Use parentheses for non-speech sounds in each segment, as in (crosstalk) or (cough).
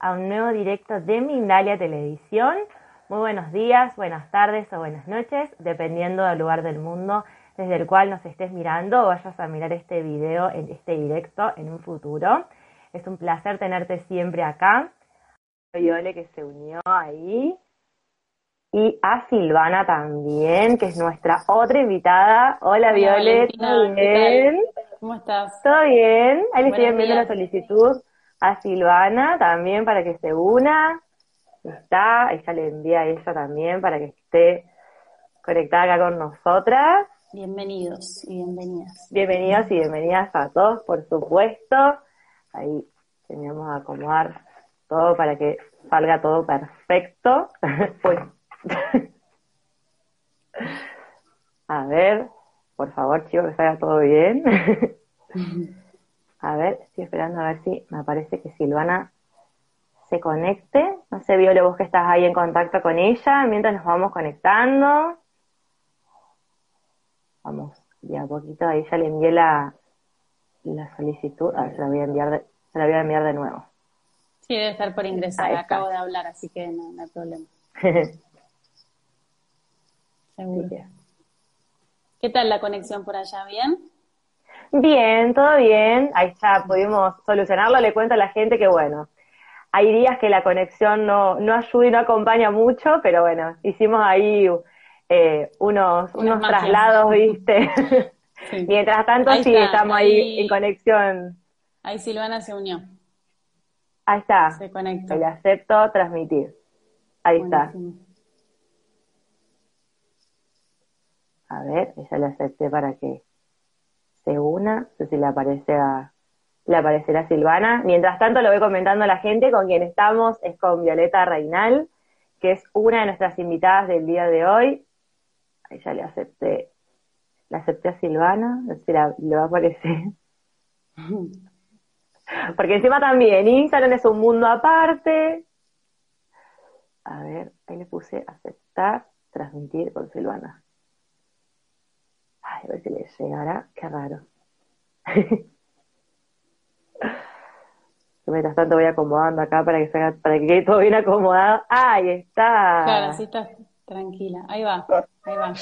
A un nuevo directo de Mindalia Televisión. Muy buenos días, buenas tardes o buenas noches, dependiendo del lugar del mundo desde el cual nos estés mirando o vayas a mirar este video, en este directo en un futuro. Es un placer tenerte siempre acá. Viole que se unió ahí. Y a Silvana también, que es nuestra otra invitada. Hola, Viole, ¿todo bien? ¿Cómo estás? ¿Todo bien? Ahí le estoy enviando la solicitud a Silvana también para que se una. Está, ella le envía a ella también para que esté conectada acá con nosotras. Bienvenidos y bienvenidas. Bienvenidos y bienvenidas a todos, por supuesto. Ahí teníamos a acomodar todo para que salga todo perfecto. (laughs) Pues, a ver, por favor, chicos, que salga todo bien. A ver, estoy esperando a ver si me parece que Silvana se conecte. No sé, Viole, vos que estás ahí en contacto con ella, mientras nos vamos conectando. Vamos, ya a poquito, ahí ya le envié la, la solicitud. A ver, se la voy a enviar de, se la voy a enviar de nuevo. Sí, debe estar por ingresar. Acabo de hablar, así que no, no hay problema. (laughs) Seguro. ¿Qué tal la conexión por allá? ¿Bien? Bien, todo bien. Ahí ya pudimos solucionarlo. Le cuento a la gente que, bueno, hay días que la conexión no, no ayuda y no acompaña mucho, pero bueno, hicimos ahí eh, unos, unos traslados, ¿viste? (laughs) Sí. Mientras tanto, Ahí sí, está, estamos ahí, ahí- en conexión. Ahí Silvana se unió. Ahí está. Se conectó. El acepto transmitir. Ahí está. A ver, ella le acepté para que se una. No sé si le aparece a, le aparecerá Silvana. Mientras tanto, lo voy comentando a la gente. Con quien estamos es con Violeta Reinal, que es una de nuestras invitadas del día de hoy. Ahí ya le acepté. Le acepté a Silvana. No sé si le va a aparecer. (laughs) Porque encima también Instagram es un mundo aparte. A ver, ahí le puse aceptar, transmitir con Silvana. Ay, a ver si le llegará. Qué raro. (laughs) Mientras tanto voy acomodando acá para que salga- para que quede todo bien acomodado. Ahí está. Claro, así estás tranquila. Ahí va, ahí va.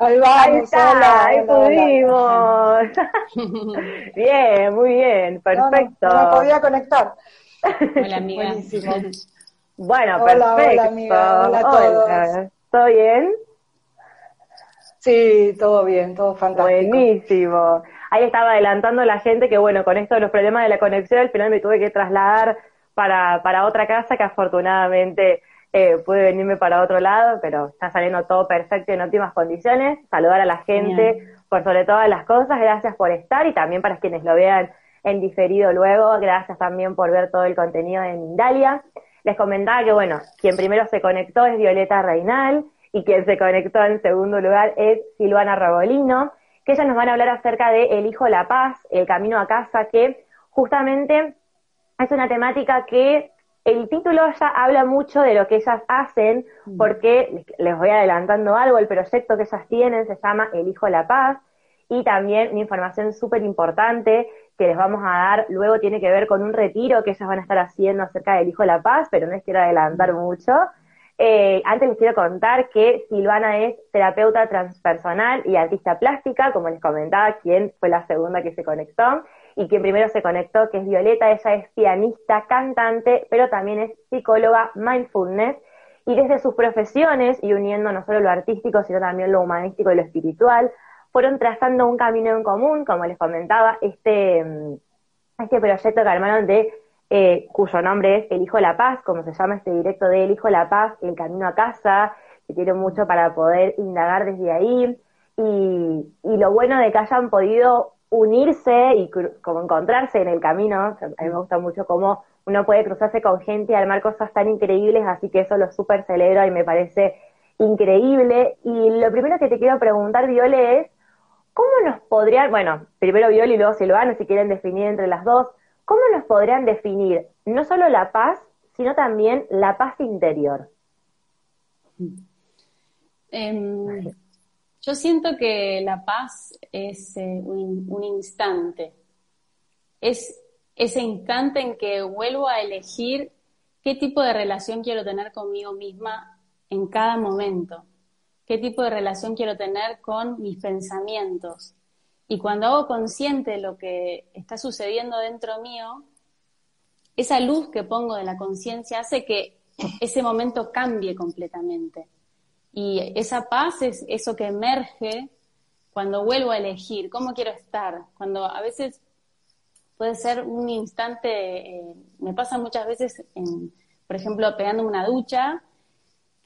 Ahí Ahí vamos, está, hola, ahí hola, hola. pudimos. (laughs) bien, muy bien, No, no, perfecto. No, me podía conectar. Hola, amiga. Buenísimo. Bueno, Hola, hola, perfecto. amiga, hola a todos. Hola. ¿Todo bien? Sí, todo bien, todo fantástico. Buenísimo. Ahí estaba adelantando la gente que, bueno, con esto de los problemas de la conexión, al final me tuve que trasladar para, para otra casa que afortunadamente eh, pude venirme para otro lado, pero está saliendo todo perfecto en óptimas condiciones. Saludar a la gente por sobre todas las cosas. Gracias por estar y también para quienes lo vean en diferido luego. Gracias también por ver todo el contenido de Mindalia. Les comentaba que, bueno, quien primero se conectó es Violeta Reinal y quien se conectó en segundo lugar es Silvana Rabolino, que ellas nos van a hablar acerca de Elijo la Paz, el camino a casa, que justamente es una temática que el título ya habla mucho de lo que ellas hacen, porque les- les voy adelantando algo, el proyecto que ellas tienen se llama Elijo la Paz, y también una información súper importante que les vamos a dar luego tiene que ver con un retiro que ellas van a estar haciendo acerca del Hijo de la Paz, pero no les quiero adelantar mucho. Eh, antes les quiero contar que Silvana es terapeuta transpersonal y artista plástica, como les comentaba, quien fue la segunda que se conectó y quien primero se conectó, que es Violeta, ella es pianista, cantante, pero también es psicóloga mindfulness. Y desde sus profesiones y uniendo no solo lo artístico, sino también lo humanístico y lo espiritual, fueron trazando un camino en común, como les comentaba, este, mm, este proyecto que armaron de eh, cuyo nombre es Elijo la Paz, como se llama este directo de Elijo la Paz, El Camino a Casa, que tiene mucho para poder indagar desde ahí. Y, y lo bueno de que hayan podido unirse y como encontrarse en el camino, a mí me gusta mucho cómo uno puede cruzarse con gente y armar cosas tan increíbles, así que eso lo súper celebro y me parece increíble. Y lo primero que te quiero preguntar, Viole, es, ¿cómo nos podrían, bueno, primero Viole y luego Silvano, si quieren definir entre las dos, ¿cómo nos podrían definir no solo la paz, sino también la paz interior? Em, yo siento que la paz es eh, un, instante, es ese instante en que vuelvo a elegir qué tipo de relación quiero tener conmigo misma en cada momento, qué tipo de relación quiero tener con mis pensamientos. Y cuando hago consciente lo que está sucediendo dentro mío, esa luz que pongo de la conciencia hace que ese momento cambie completamente. Y esa paz es eso que emerge cuando vuelvo a elegir cómo quiero estar, cuando a veces puede ser un instante, eh, me pasa muchas veces, en, por ejemplo, pegándome una ducha,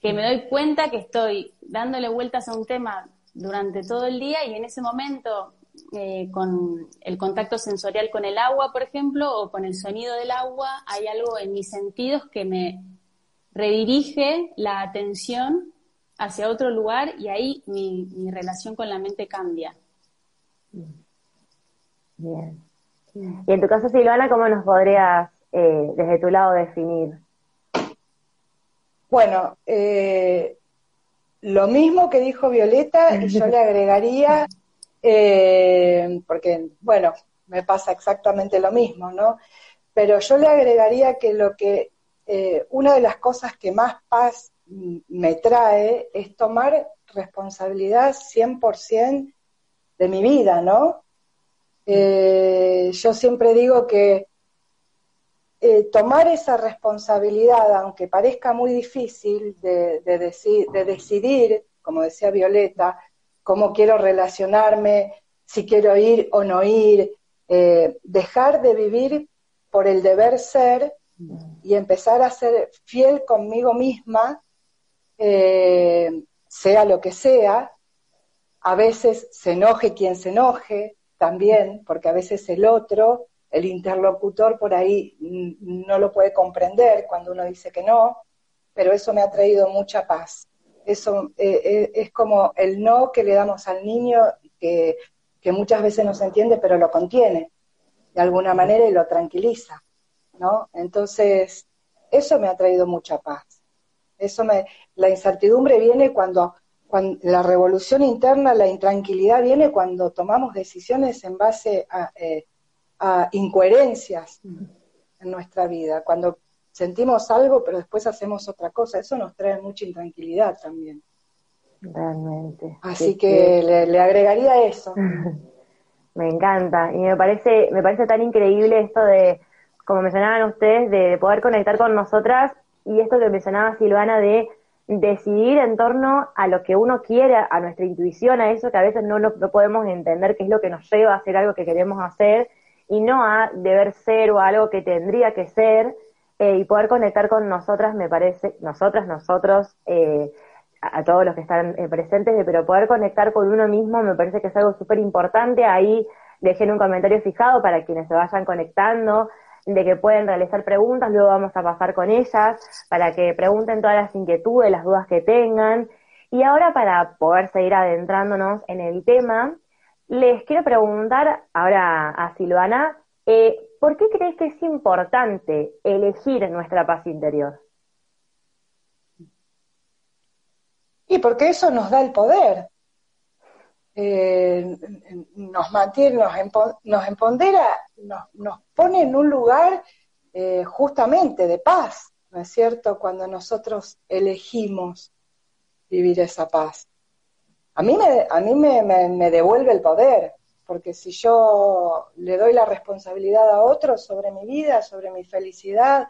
que me doy cuenta que estoy dándole vueltas a un tema durante todo el día y en ese momento, eh, con el contacto sensorial con el agua, por ejemplo, o con el sonido del agua, hay algo en mis sentidos que me redirige la atención hacia otro lugar y ahí mi, mi relación con la mente cambia. Bien. Y en tu caso, Silvana, ¿cómo nos podrías, eh, desde tu lado, definir? Bueno, eh, lo mismo que dijo Violeta, y yo le agregaría, (laughs) eh, porque, bueno, me pasa exactamente lo mismo, ¿no? Pero yo le agregaría que lo que, una de las cosas que más paz me trae es tomar responsabilidad 100% de mi vida, ¿no? Eh, yo siempre digo que eh, tomar esa responsabilidad, aunque parezca muy difícil de, de, decidir, como decía Violeta, cómo quiero relacionarme, si quiero ir o no ir, eh, dejar de vivir por el deber ser y empezar a ser fiel conmigo misma, sea lo que sea, a veces se enoje quien se enoje, también, porque a veces el otro, el interlocutor por ahí no lo puede comprender cuando uno dice que no, pero eso me ha traído mucha paz. Eso eh, eh, es como el no que le damos al niño, que, que muchas veces no se entiende, pero lo contiene de alguna manera y lo tranquiliza, ¿no? Entonces, eso me ha traído mucha paz. Eso me, la incertidumbre viene cuando cuando la revolución interna, la intranquilidad viene cuando tomamos decisiones en base a, eh, incoherencias en nuestra vida, cuando sentimos algo pero después hacemos otra cosa, eso nos trae mucha intranquilidad también. Realmente. Así que le, agregaría eso. (laughs) me encanta y me parece me parece tan increíble esto de como mencionaban ustedes de poder conectar con nosotras y esto que mencionaba Silvana de decidir en torno a lo que uno quiere, a nuestra intuición, a eso que a veces no, no, podemos entender qué es lo que nos lleva a hacer algo que queremos hacer y no a deber ser o algo que tendría que ser eh, y poder conectar con nosotras, me parece, nosotras, nosotros, eh, a, todos los que están eh, presentes, pero poder conectar con uno mismo me parece que es algo súper importante. Ahí dejen un comentario fijado para quienes se vayan conectando de que pueden realizar preguntas, luego vamos a pasar con ellas para que pregunten todas las inquietudes, las dudas que tengan. Y ahora para poder seguir adentrándonos en el tema, les quiero preguntar ahora a Silvana, eh, ¿por qué crees que es importante elegir nuestra paz interior? Y porque eso nos da el poder. Eh, nos mantiene, nos, empodera, nos, pone en un lugar eh, justamente de paz, ¿no es cierto? Cuando nosotros elegimos vivir esa paz. A mí, me, a mí me, devuelve el poder, porque si yo le doy la responsabilidad a otros sobre mi vida, sobre mi felicidad,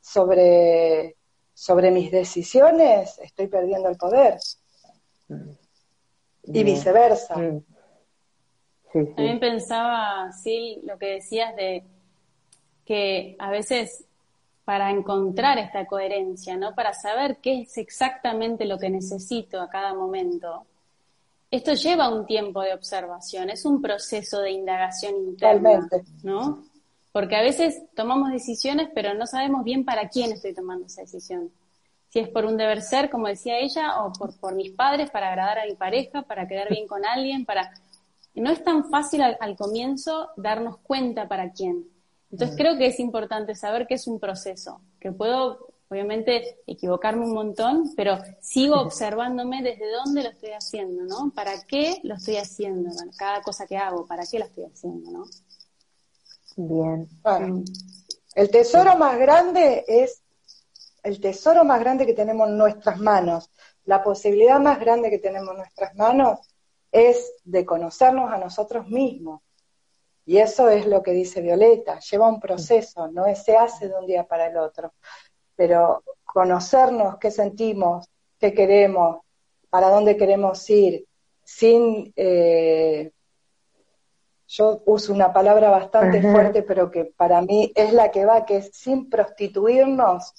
sobre, sobre mis decisiones, estoy perdiendo el poder. Mm y viceversa. Mm. También pensaba, sí, lo que decías de que a veces para encontrar esta coherencia, ¿no? Para saber qué es exactamente lo que necesito a cada momento. Esto lleva un tiempo de observación, es un proceso de indagación interna, ¿no? Porque a veces tomamos decisiones, pero no sabemos bien para quién estoy tomando esa decisión. Si es por un deber ser, como decía ella, o por, por mis padres, para agradar a mi pareja, para quedar bien con alguien, para... No es tan fácil al comienzo darnos cuenta para quién. Entonces creo que es importante saber que es un proceso, que puedo obviamente equivocarme un montón, pero sigo observándome desde dónde lo estoy haciendo, ¿no? ¿Para qué lo estoy haciendo? cada cosa que hago, ¿para qué lo estoy haciendo, no? Bien. Mm. el tesoro más grande es el tesoro más grande que tenemos en nuestras manos. La posibilidad más grande que tenemos en nuestras manos es de conocernos a nosotros mismos y eso es lo que dice Violeta, lleva un proceso, no se hace de un día para el otro. Pero conocernos qué sentimos, qué queremos, para dónde queremos ir, sin, eh, yo uso una palabra bastante fuerte, pero que para mí es la que va, que es sin prostituirnos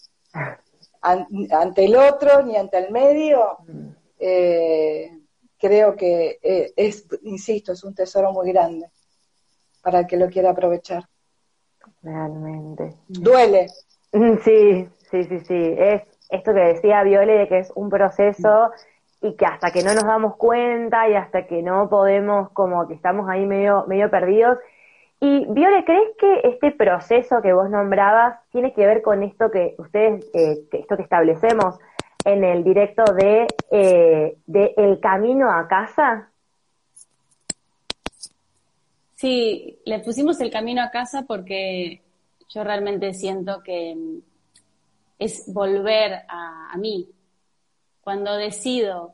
ante el otro ni ante el medio, eh, creo que eh, es, insisto, es un tesoro muy grande para el que lo quiera aprovechar. Realmente. Duele. Mm, sí, sí, sí, sí. Es esto que decía Viole de que es un proceso y que hasta que no nos damos cuenta y hasta que no podemos, como que estamos ahí medio, medio perdidos. Y Viole, ¿crees que este proceso que vos nombrabas tiene que ver con esto que ustedes, eh, esto que establecemos en el directo de, eh, de El Camino a Casa? Sí, le pusimos el camino a casa porque yo realmente siento que es volver a, mí. Cuando decido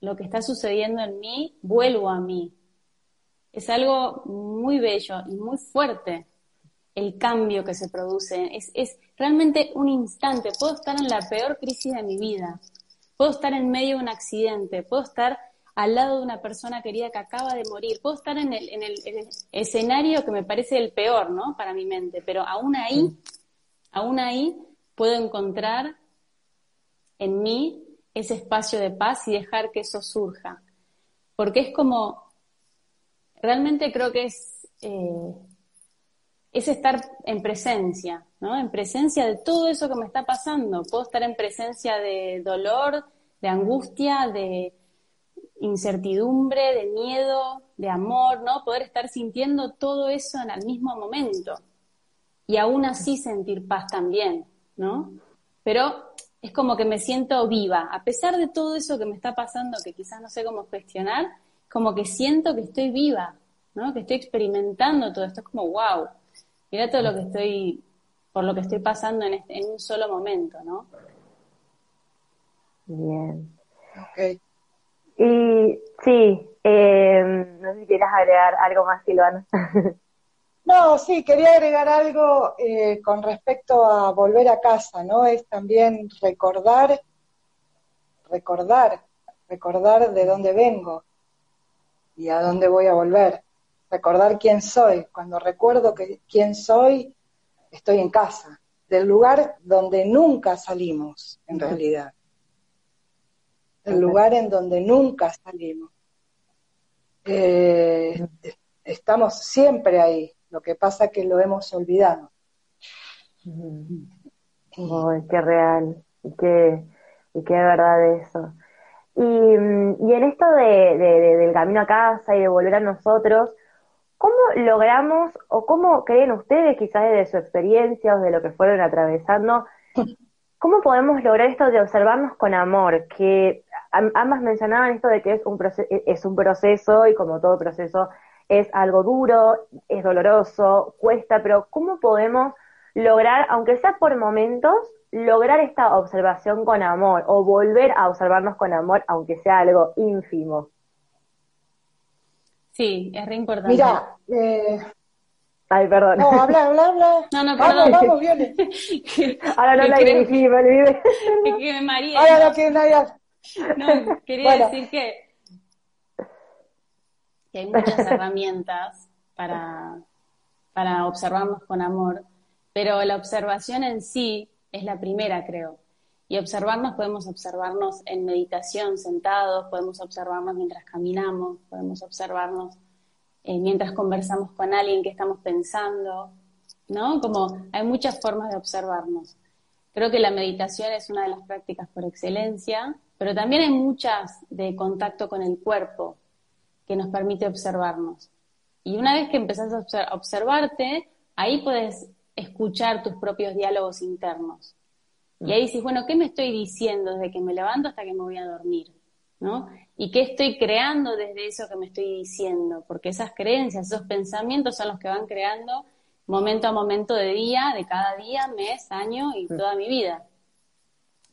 lo que está sucediendo en mí, vuelvo a mí. Es algo muy bello y muy fuerte el cambio que se produce. Es, es realmente un instante. Puedo estar en la peor crisis de mi vida. Puedo estar en medio de un accidente. Puedo estar al lado de una persona querida que acaba de morir. Puedo estar en el, en el, escenario que me parece el peor, ¿no? Para mi mente, pero aún ahí, aún ahí puedo encontrar en mí ese espacio de paz y dejar que eso surja. Porque es como, realmente creo que es, eh, es estar en presencia, ¿no? En presencia de todo eso que me está pasando. Puedo estar en presencia de dolor, de angustia, de, incertidumbre, de miedo, de amor, ¿no? Poder estar sintiendo todo eso en el mismo momento y aún así sentir paz también, ¿no? Pero es como que me siento viva, a pesar de todo eso que me está pasando, que quizás no sé cómo gestionar, como que siento que estoy viva, ¿no? Que estoy experimentando todo esto, es como, wow, mira todo lo que estoy, por lo que estoy pasando en, este, en un solo momento, ¿no? Bien. Okay. Y sí, eh, no sé si quieres agregar algo más, Silvana. (laughs) No, sí, quería agregar algo eh, con respecto a volver a casa, ¿no? Es también recordar, recordar, recordar de dónde vengo y a dónde voy a volver. Recordar quién soy. Cuando recuerdo que quién soy, estoy en casa, del lugar donde nunca salimos, en realidad el lugar en donde nunca salimos. Eh, estamos siempre ahí, lo que pasa es que lo hemos olvidado. qué real, y qué, y qué verdad eso. Y, y en esto de, del camino a casa y de volver a nosotros, ¿cómo logramos o cómo creen ustedes, quizás de su experiencia o de lo que fueron atravesando, cómo podemos lograr esto de observarnos con amor? Que ambas mencionaban esto de que es un, es un proceso y como todo proceso es algo duro, es doloroso, cuesta, pero ¿cómo podemos lograr, aunque sea por momentos, lograr esta observación con amor o volver a observarnos con amor, aunque sea algo ínfimo? Sí, es re importante. Mira, eh... Ay, perdón. No, habla, habla, habla. (laughs) No, no, perdón. Vamos, vamos, viene. (laughs) Ahora no la dirigí, me olvidé. que me maría. Ahora no quiere nadie. No, quería decir que, hay muchas (laughs) herramientas para, para observarnos con amor, pero la observación en sí es la primera, creo. Y observarnos, podemos observarnos en meditación, sentados, podemos observarnos mientras caminamos, podemos observarnos eh, mientras conversamos con alguien que estamos pensando, ¿no? Como hay muchas formas de observarnos. Creo que la meditación es una de las prácticas por excelencia, pero también hay muchas de contacto con el cuerpo que nos permite observarnos. Y una vez que empezás a observarte, ahí puedes escuchar tus propios diálogos internos. Y ahí dices, bueno, ¿qué me estoy diciendo desde que me levanto hasta que me voy a dormir? ¿No? ¿Y qué estoy creando desde eso que me estoy diciendo? Porque esas creencias, esos pensamientos son los que van creando momento a momento de día, de cada día, mes, año y toda mi vida.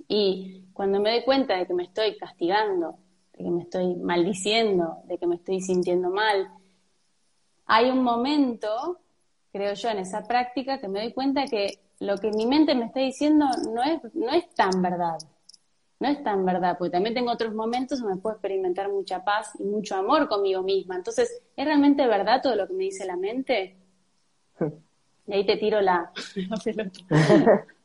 Y cuando me doy cuenta de que me estoy castigando, de que me estoy maldiciendo, de que me estoy sintiendo mal, hay un momento, creo yo, en esa práctica que me doy cuenta que lo que mi mente me está diciendo no es, no es tan verdad. No es tan verdad, porque también tengo otros momentos donde puedo experimentar mucha paz y mucho amor conmigo misma. Entonces, ¿es realmente verdad todo lo que me dice la mente? Y ahí te tiro la, (laughs) (laughs)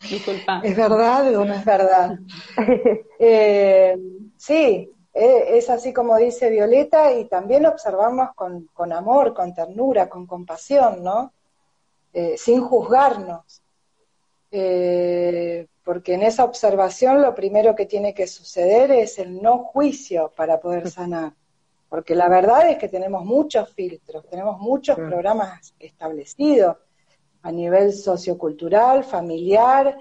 Disculpa. ¿Es verdad o no es verdad? (laughs) Eh, sí, eh, es así como dice Violeta y también observamos con, con amor, con ternura, con compasión, ¿no? Eh, sin juzgarnos. Eh, porque en esa observación lo primero que tiene que suceder es el no juicio para poder sanar. Porque la verdad es que tenemos muchos filtros, tenemos muchos programas establecidos a nivel sociocultural, familiar.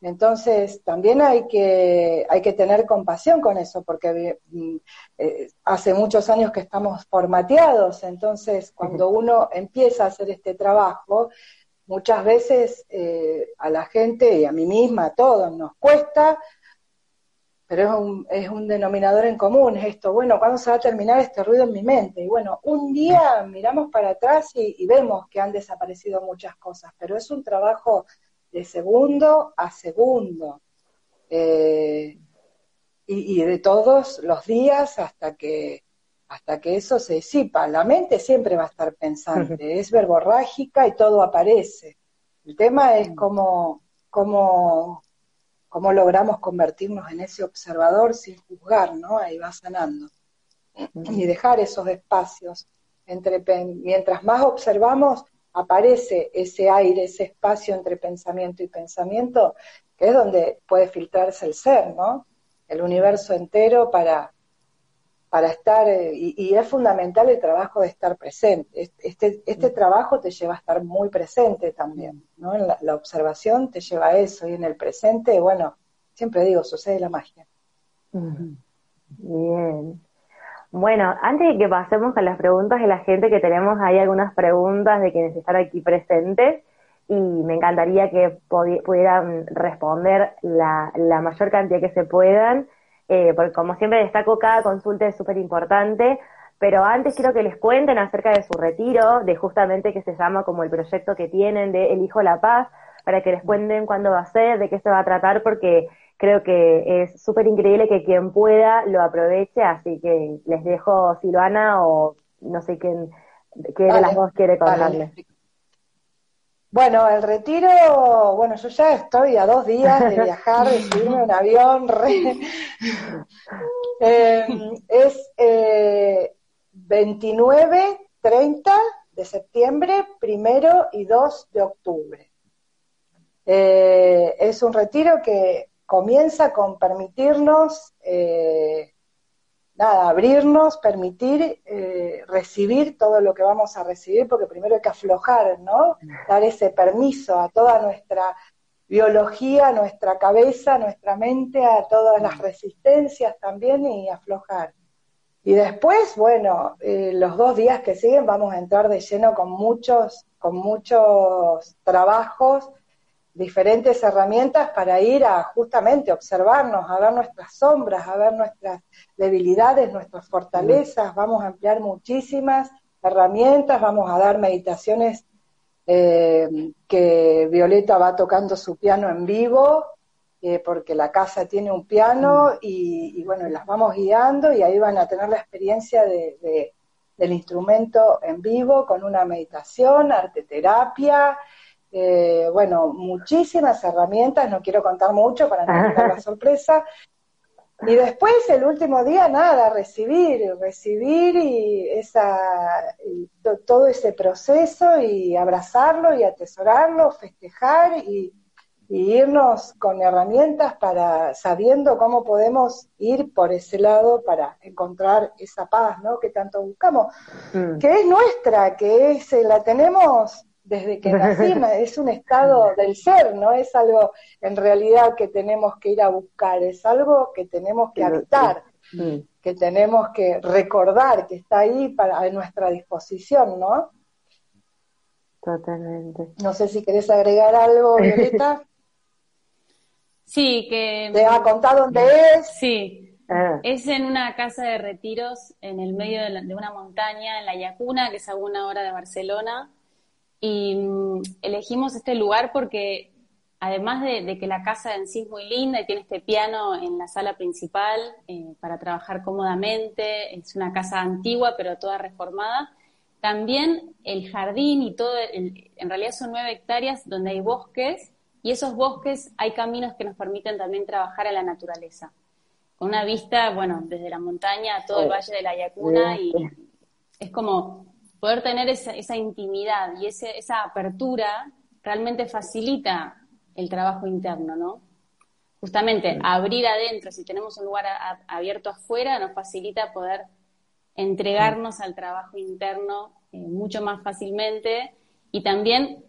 Entonces, también hay que, hay que tener compasión con eso, porque mm, eh, hace muchos años que estamos formateados, entonces cuando uno empieza a hacer este trabajo, muchas veces eh, a la gente y a mí misma, a todos, nos cuesta, pero es un, es un denominador en común, es esto, bueno, ¿cuándo se va a terminar este ruido en mi mente? Y bueno, un día miramos para atrás y, vemos que han desaparecido muchas cosas, pero es un trabajo de segundo a segundo. Eh, y, y, de todos los días hasta que hasta que eso se disipa. La mente siempre va a estar pensante, es verborrágica y todo aparece. El tema es cómo, cómo, cómo logramos convertirnos en ese observador sin juzgar, ¿no? Ahí va sanando. Y dejar esos espacios. Entre, mientras más observamos, aparece ese aire, ese espacio entre pensamiento y pensamiento, que es donde puede filtrarse el ser, ¿no? El universo entero para, para estar, eh, y, es fundamental el trabajo de estar presente. Este, este mm. trabajo te lleva a estar muy presente también, ¿no? En la, observación te lleva a eso, y en el presente, bueno, siempre digo, sucede la magia. Bien. Bueno, antes de que pasemos a las preguntas de la gente, que tenemos ahí algunas preguntas de quienes están aquí presentes, y me encantaría que pudieran responder la, la mayor cantidad que se puedan. Eh, porque como siempre destaco, cada consulta es súper importante, pero antes quiero que les cuenten acerca de su retiro, de justamente que se llama como el proyecto que tienen de Elijo la Paz, para que les cuenten cuándo va a ser, de qué se va a tratar, porque creo que es súper increíble que quien pueda lo aproveche, así que les dejo Silvana o no sé quién, quién de las dos quiere contarles. Bueno, el retiro, bueno, yo ya estoy a dos días de viajar, de subirme en avión. Em, es eh, 29, 30 de septiembre, primero y 2 de octubre. Eh, es un retiro que comienza con permitirnos eh, nada, abrirnos, permitir eh, recibir todo lo que vamos a recibir, porque primero hay que aflojar, ¿no? Dar ese permiso a toda nuestra biología, nuestra cabeza, nuestra mente, a todas las resistencias también y aflojar. Y después, bueno, eh, los dos días que siguen vamos a entrar de lleno con muchos, con muchos trabajos diferentes herramientas para ir a justamente observarnos, a ver nuestras sombras, a ver nuestras debilidades, nuestras fortalezas. Vamos a emplear muchísimas herramientas, vamos a dar meditaciones eh, que Violeta va tocando su piano en vivo, eh, porque la casa tiene un piano y, bueno, las vamos guiando y ahí van a tener la experiencia de, del instrumento en vivo con una meditación, arte terapia, eh, bueno, muchísimas herramientas, no quiero contar mucho para no tener la sorpresa. Y después el último día nada, recibir, recibir y esa todo ese proceso y abrazarlo y atesorarlo, festejar y, irnos con herramientas para sabiendo cómo podemos ir por ese lado para encontrar esa paz, ¿no? Que tanto buscamos, mm. que es nuestra, que es la tenemos desde que nacimos, es un estado del ser, no es algo en realidad que tenemos que ir a buscar, es algo que tenemos que habitar, mm. que tenemos que recordar, que está ahí para a nuestra disposición, ¿no? Totalmente. No sé si querés agregar algo, (laughs) Violeta. sí, que... ¿Te ha contado dónde es? Sí, ah. Es en una casa de retiros en el medio de, de, una montaña, en la Yacuna, que es a una hora de Barcelona. Y mm, elegimos este lugar porque además de, que la casa en sí es muy linda y tiene este piano en la sala principal eh, para trabajar cómodamente, es una casa antigua pero toda reformada, también el jardín y todo, en realidad son nueve hectáreas donde hay bosques y esos bosques hay caminos que nos permiten también trabajar a la naturaleza. Con una vista, bueno, desde la montaña a todo el valle de la Yacuna y es como poder tener esa, intimidad y esa apertura realmente facilita el trabajo interno, ¿no? Justamente abrir adentro, si tenemos un lugar abierto afuera, nos facilita poder entregarnos al trabajo interno eh, mucho más fácilmente y también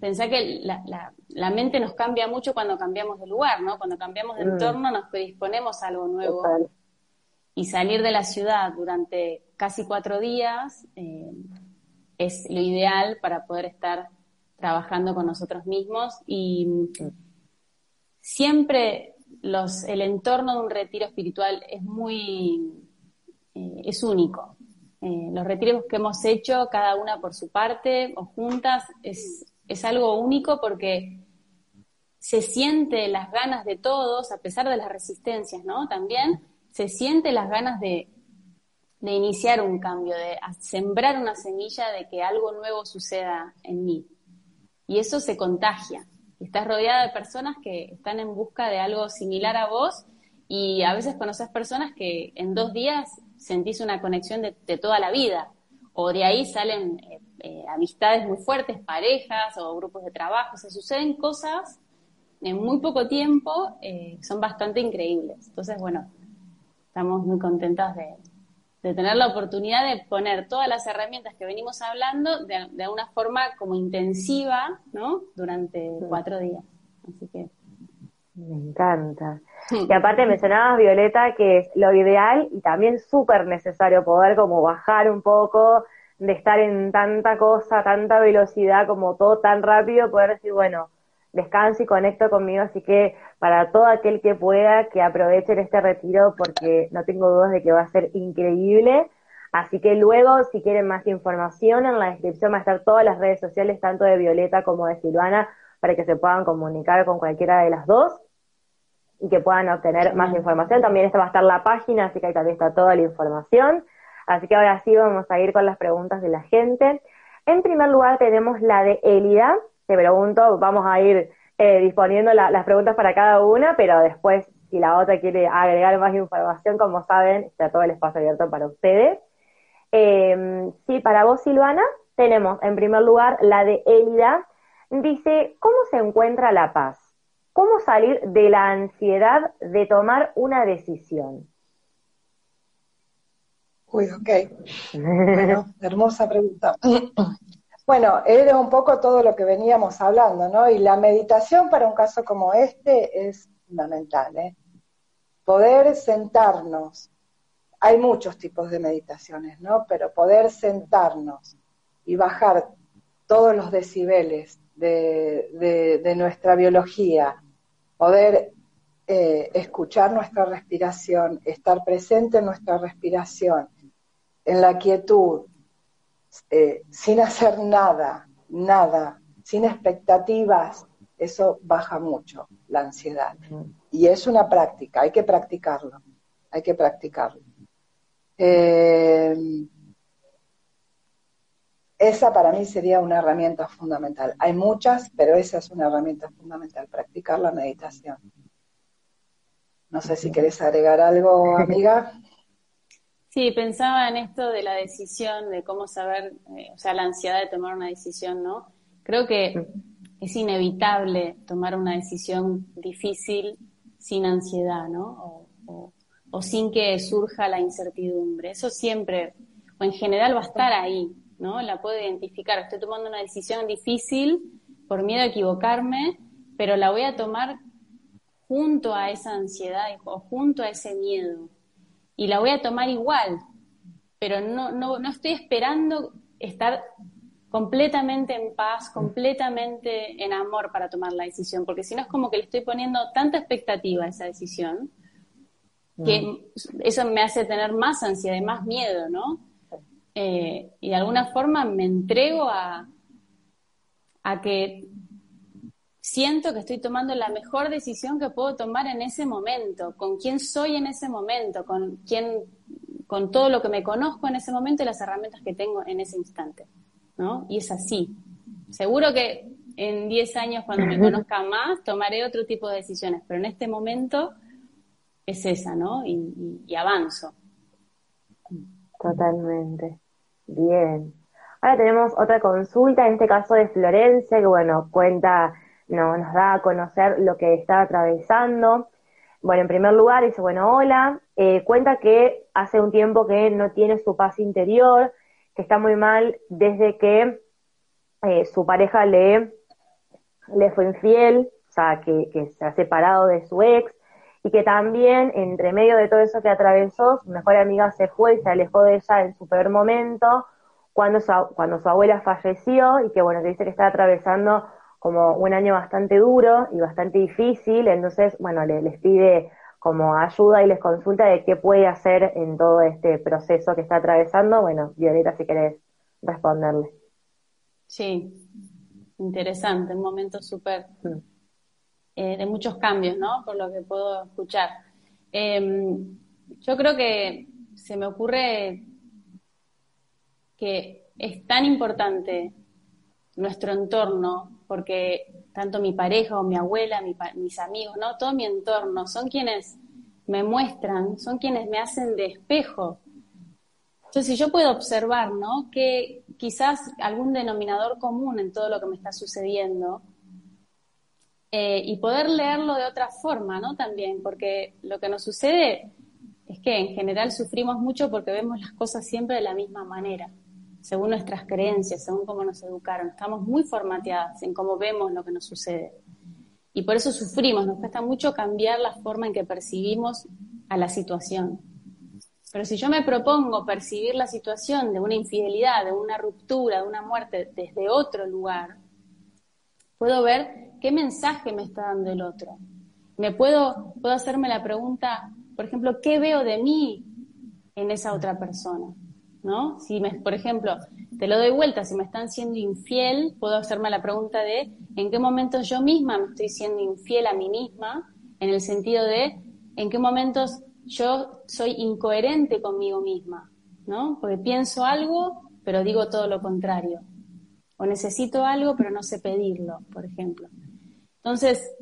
pensar que la, mente nos cambia mucho cuando cambiamos de lugar, ¿no? Cuando cambiamos de mm. entorno nos predisponemos a algo nuevo y salir de la ciudad durante casi cuatro días eh, es lo ideal para poder estar trabajando con nosotros mismos y siempre los, el entorno de un retiro espiritual es muy, eh, es único. Eh, los retiros que hemos hecho, cada una por su parte o juntas, es, es algo único porque se siente las ganas de todos, a pesar de las resistencias, ¿no? También se siente las ganas de, iniciar un cambio, de sembrar una semilla de que algo nuevo suceda en mí. Y eso se contagia. Estás rodeada de personas que están en busca de algo similar a vos y a veces conoces personas que en dos días sentís una conexión de, toda la vida. O de ahí salen eh, eh, amistades muy fuertes, parejas o grupos de trabajo. Se suceden cosas en muy poco tiempo, eh, son bastante increíbles. Entonces, bueno, estamos muy contentas de, tener la oportunidad de poner todas las herramientas que venimos hablando de, de una forma como intensiva, ¿no? Durante cuatro días. Así que. Me encanta. Y aparte mencionabas, Violeta, que es lo ideal y también súper necesario poder como bajar un poco de estar en tanta cosa, tanta velocidad, como todo tan rápido, poder decir, bueno, descanso y conecto conmigo, así que para todo aquel que pueda, que aprovechen este retiro porque no tengo dudas de que va a ser increíble. Así que luego, si quieren más información, en la descripción va a estar todas las redes sociales, tanto de Violeta como de Silvana, para que se puedan comunicar con cualquiera de las dos y que puedan obtener más información. También esta va a estar la página, así que ahí también está toda la información. Así que ahora sí vamos a ir con las preguntas de la gente. En primer lugar tenemos la de Elida, te pregunto, vamos a ir eh, disponiendo las preguntas para cada una, pero después, si la otra quiere agregar más información, como saben, está todo el espacio abierto para ustedes. Eh, sí, para vos, Silvana, tenemos en primer lugar la de Elida. Dice, ¿cómo se encuentra la paz? ¿Cómo salir de la ansiedad de tomar una decisión? Uy, ok. Bueno, (laughs) hermosa pregunta. Bueno, era un poco todo lo que veníamos hablando, ¿no? Y la meditación para un caso como este es fundamental, ¿eh? Poder sentarnos. Hay muchos tipos de meditaciones, ¿no? Pero poder sentarnos y bajar todos los decibeles de, nuestra biología, poder eh, escuchar nuestra respiración, estar presente en nuestra respiración, en la quietud, eh, sin hacer nada, nada, sin expectativas, eso baja mucho la ansiedad. Y es una práctica, hay que practicarlo, hay que practicarlo. Eh, esa para mí sería una herramienta fundamental. Hay muchas, pero esa es una herramienta fundamental, practicar la meditación. No sé si querés agregar algo, amiga. Sí, pensaba en esto de la decisión, de cómo saber, eh, o sea, la ansiedad de tomar una decisión, ¿no? Creo que es inevitable tomar una decisión difícil sin ansiedad, ¿no? O, o, sin que surja la incertidumbre. Eso siempre, o en general va a estar ahí, ¿no? La puedo identificar. Estoy tomando una decisión difícil por miedo a equivocarme, pero la voy a tomar junto a esa ansiedad o junto a ese miedo y la voy a tomar igual, pero no, no, no estoy esperando estar completamente en paz, completamente en amor para tomar la decisión, porque si no es como que le estoy poniendo tanta expectativa a esa decisión que mm. eso me hace tener más ansiedad y más miedo, ¿no? Eh, y de alguna forma me entrego a, a que siento que estoy tomando la mejor decisión que puedo tomar en ese momento, con quién soy en ese momento, con quién, con todo lo que me conozco en ese momento y las herramientas que tengo en ese instante, ¿no? Y es así. Seguro que en 10 años, cuando me conozca más, tomaré otro tipo de decisiones, pero en este momento es esa, ¿no? Y, y avanzo. Totalmente. Bien. Ahora tenemos otra consulta, en este caso de Florencia, que bueno, cuenta no, nos da a conocer lo que está atravesando. Bueno, en primer lugar dice, bueno, hola, eh, cuenta que hace un tiempo que no tiene su paz interior, que está muy mal desde que eh, su pareja le, le fue infiel, o sea, que, que se ha separado de su ex, y que también entre medio de todo eso que atravesó, su mejor amiga se fue y se alejó de ella en su peor momento, cuando su, cuando su abuela falleció, y que bueno, que dice que está atravesando como un año bastante duro y bastante difícil, entonces, bueno, les pide como ayuda y les consulta de qué puede hacer en todo este proceso que está atravesando. Bueno, Violeta, si querés responderle. Sí, interesante, un momento súper mm. eh, de muchos cambios, ¿no? Por lo que puedo escuchar. Em, yo creo que se me ocurre que es tan importante nuestro entorno porque tanto mi pareja o mi abuela, mis amigos, ¿no? Todo mi entorno son quienes me muestran, son quienes me hacen de espejo. Entonces, si yo puedo observar, ¿no? Que quizás algún denominador común en todo lo que me está sucediendo eh, y poder leerlo de otra forma, ¿no? También, porque lo que nos sucede es que en general sufrimos mucho porque vemos las cosas siempre de la misma manera según nuestras creencias, según cómo nos educaron. Estamos muy formateadas en cómo vemos lo que nos sucede. Y por eso sufrimos, nos cuesta mucho cambiar la forma en que percibimos a la situación. Pero si yo me propongo percibir la situación de una infidelidad, de una ruptura, de una muerte desde otro lugar, puedo ver qué mensaje me está dando el otro. Me puedo, puedo hacerme la pregunta, por ejemplo, ¿qué veo de mí en esa otra persona? ¿No? Si me, por ejemplo, te lo doy vuelta, si me están siendo infiel, puedo hacerme la pregunta de en qué momentos yo misma me estoy siendo infiel a mí misma, en el sentido de en qué momentos yo soy incoherente conmigo misma, ¿no? Porque pienso algo, pero digo todo lo contrario. O necesito algo, pero no sé pedirlo, por ejemplo. Entonces,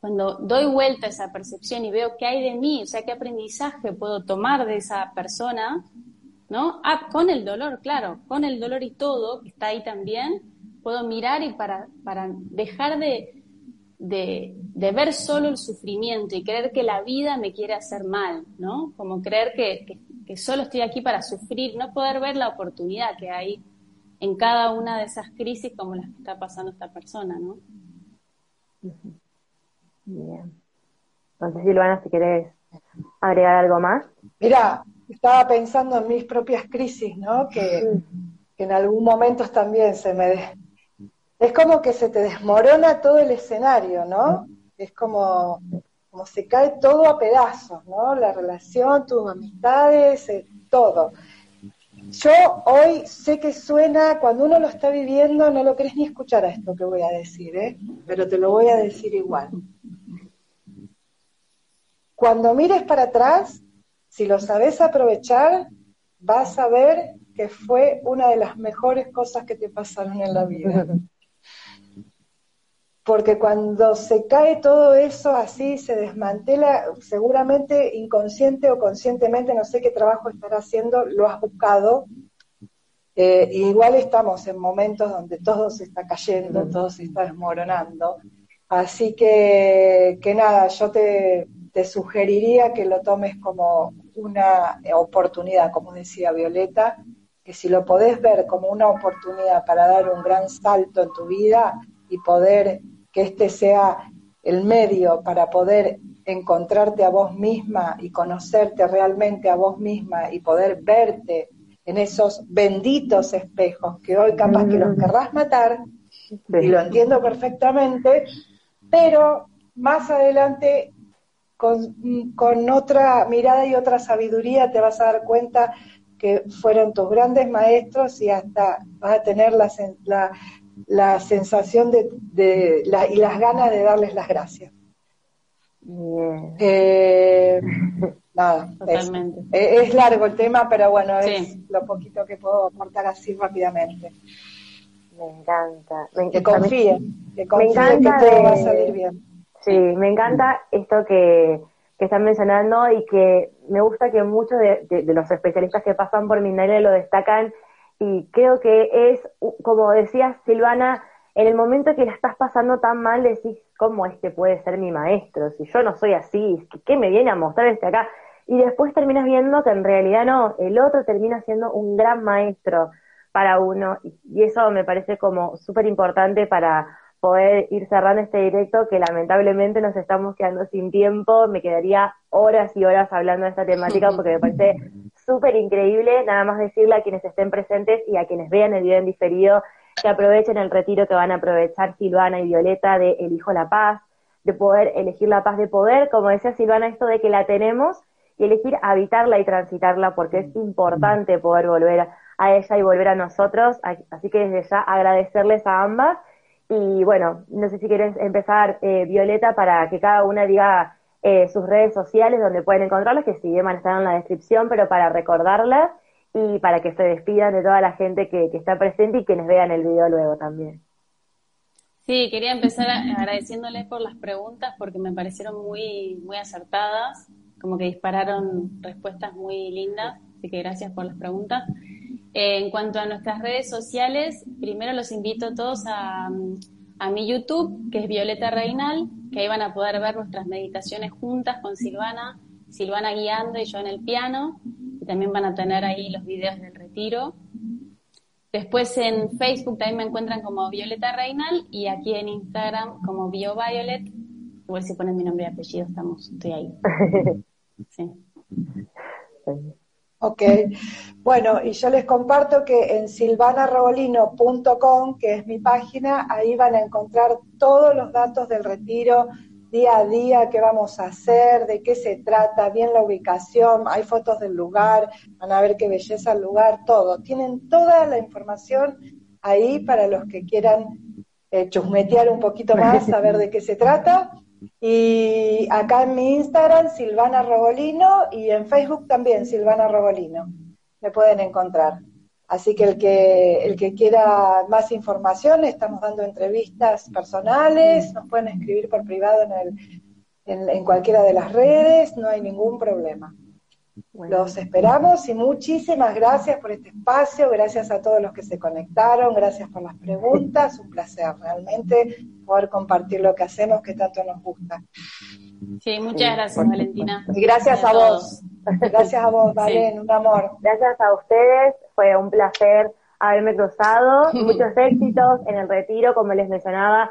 cuando doy vuelta a esa percepción y veo qué hay de mí, o sea, qué aprendizaje puedo tomar de esa persona, ¿no? Ah, con el dolor, claro, con el dolor y todo, que está ahí también, puedo mirar y para, para dejar de, de, ver solo el sufrimiento y creer que la vida me quiere hacer mal, ¿no? Como creer que, que, solo estoy aquí para sufrir, no poder ver la oportunidad que hay en cada una de esas crisis como las que está pasando esta persona, ¿no? Bien. Entonces, Silvana, si querés agregar algo más. Mira, estaba pensando en mis propias crisis, ¿no? Que, en algún momento también se me... Es como que se te desmorona todo el escenario, ¿no? Es como, como se cae todo a pedazos, ¿no? La relación, tus amistades, eh, todo. Yo hoy sé que suena, cuando uno lo está viviendo, no lo querés ni escuchar a esto que voy a decir, ¿eh? Pero te lo voy a decir igual. Cuando mires para atrás, si lo sabes aprovechar, vas a ver que fue una de las mejores cosas que te pasaron en la vida. (laughs) Porque cuando se cae todo eso así, se desmantela, seguramente inconsciente o conscientemente, no sé qué trabajo estará haciendo, lo has buscado. Eh, igual estamos en momentos donde todo se está cayendo, todo se está desmoronando. Así que, que nada, yo te, te sugeriría que lo tomes como una oportunidad, como decía Violeta, que si lo podés ver como una oportunidad para dar un gran salto en tu vida y poder que este sea el medio para poder encontrarte a vos misma y conocerte realmente a vos misma y poder verte en esos benditos espejos que hoy capaz que los querrás matar, y lo entiendo perfectamente, pero más adelante con, otra mirada y otra sabiduría te vas a dar cuenta que fueron tus grandes maestros y hasta vas a tener la, la, sensación de, y las ganas de darles las gracias. Eh, (laughs) nada, es, largo el tema, pero bueno, es lo poquito que puedo aportar así rápidamente. Me encanta. Me, que confíe, que confíe que todo va a salir bien. Sí, me encanta esto que, están mencionando y que me gusta que muchos de, los especialistas que pasan por Mindalia lo destacan y creo que es, como decía Silvana, en el momento que la estás pasando tan mal decís, ¿cómo es que puede ser mi maestro? Si yo no soy así, ¿qué me viene a mostrar este acá? Y después terminas viendo que en realidad no, el otro termina siendo un gran maestro para uno y eso me parece como súper importante para poder ir cerrando este directo que lamentablemente nos estamos quedando sin tiempo. Me quedaría horas y horas hablando de esta temática porque me parece (laughs) súper increíble. Nada más decirle a quienes estén presentes y a quienes vean el video en diferido que aprovechen el retiro que van a aprovechar Silvana y Violeta de Elijo la Paz, de poder elegir la paz de poder, como decía Silvana, esto de que la tenemos y elegir habitarla y transitarla porque es importante poder volver a ella y volver a nosotros. Así que desde ya agradecerles a ambas y bueno, no sé si quieres empezar, eh, Violeta, para que cada una diga eh, sus redes sociales donde pueden encontrarlas, que si van a estar en la descripción, pero para recordarlas y para que se despidan de toda la gente que, está presente y quienes vean el video luego también. Sí, quería empezar agradeciéndoles por las preguntas porque me parecieron muy, muy acertadas, como que dispararon respuestas muy lindas, así que gracias por las preguntas. Eh, en cuanto a nuestras redes sociales, primero los invito a todos a, mi YouTube, que es Violeta Reinal, que ahí van a poder ver nuestras meditaciones juntas con Silvana, Silvana guiando y yo en el piano, y también van a tener ahí los videos del retiro. Después en Facebook también me encuentran como Violeta Reinal y aquí en Instagram como BioViolet. Igual si ponen mi nombre y apellido, estamos, estoy ahí. (laughs) Sí. Ok, bueno, y yo les comparto que en silvanarrobolino.com, que es mi página, ahí van a encontrar todos los datos del retiro, día a día, qué vamos a hacer, de qué se trata, bien la ubicación, hay fotos del lugar, van a ver qué belleza el lugar, todo. Tienen toda la información ahí para los que quieran eh, chusmetear un poquito más, saber de qué se trata. Y acá en mi Instagram, Silvana Robolino, y en Facebook también, Silvana Robolino. Me pueden encontrar. Así que el que, el que quiera más información, estamos dando entrevistas personales, nos pueden escribir por privado en, el, en cualquiera de las redes, no hay ningún problema. Los esperamos y muchísimas gracias por este espacio, gracias a todos los que se conectaron, gracias por las preguntas, un placer realmente poder compartir lo que hacemos que tanto nos gusta. Sí, muchas gracias Valentina. Y gracias a, vos, gracias a vos, Valen, un amor. Gracias a ustedes, fue un placer haberme cruzado, (laughs) muchos éxitos en el retiro, como les mencionaba,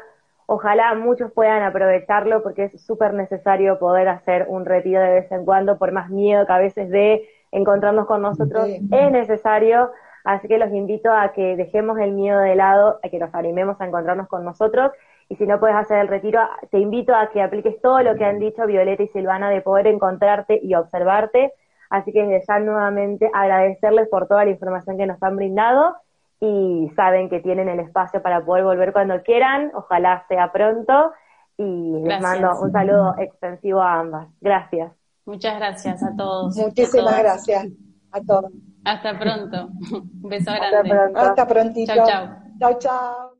Ojalá muchos puedan aprovecharlo porque es súper necesario poder hacer un retiro de vez en cuando, por más miedo que a veces de encontrarnos con nosotros, es necesario. Así que los invito a que dejemos el miedo de lado, a que nos animemos a encontrarnos con nosotros. Y si no puedes hacer el retiro, te invito a que apliques todo lo que han dicho Violeta y Silvana de poder encontrarte y observarte. Así que desde ya nuevamente agradecerles por toda la información que nos han brindado y saben que tienen el espacio para poder volver cuando quieran, ojalá sea pronto y les mando un saludo extensivo a ambas. Gracias. Muchas gracias a todos. Muchísimas gracias a todos. Hasta pronto. (laughs) Un beso grande. Hasta prontito. Chao, chao. Chao, chao.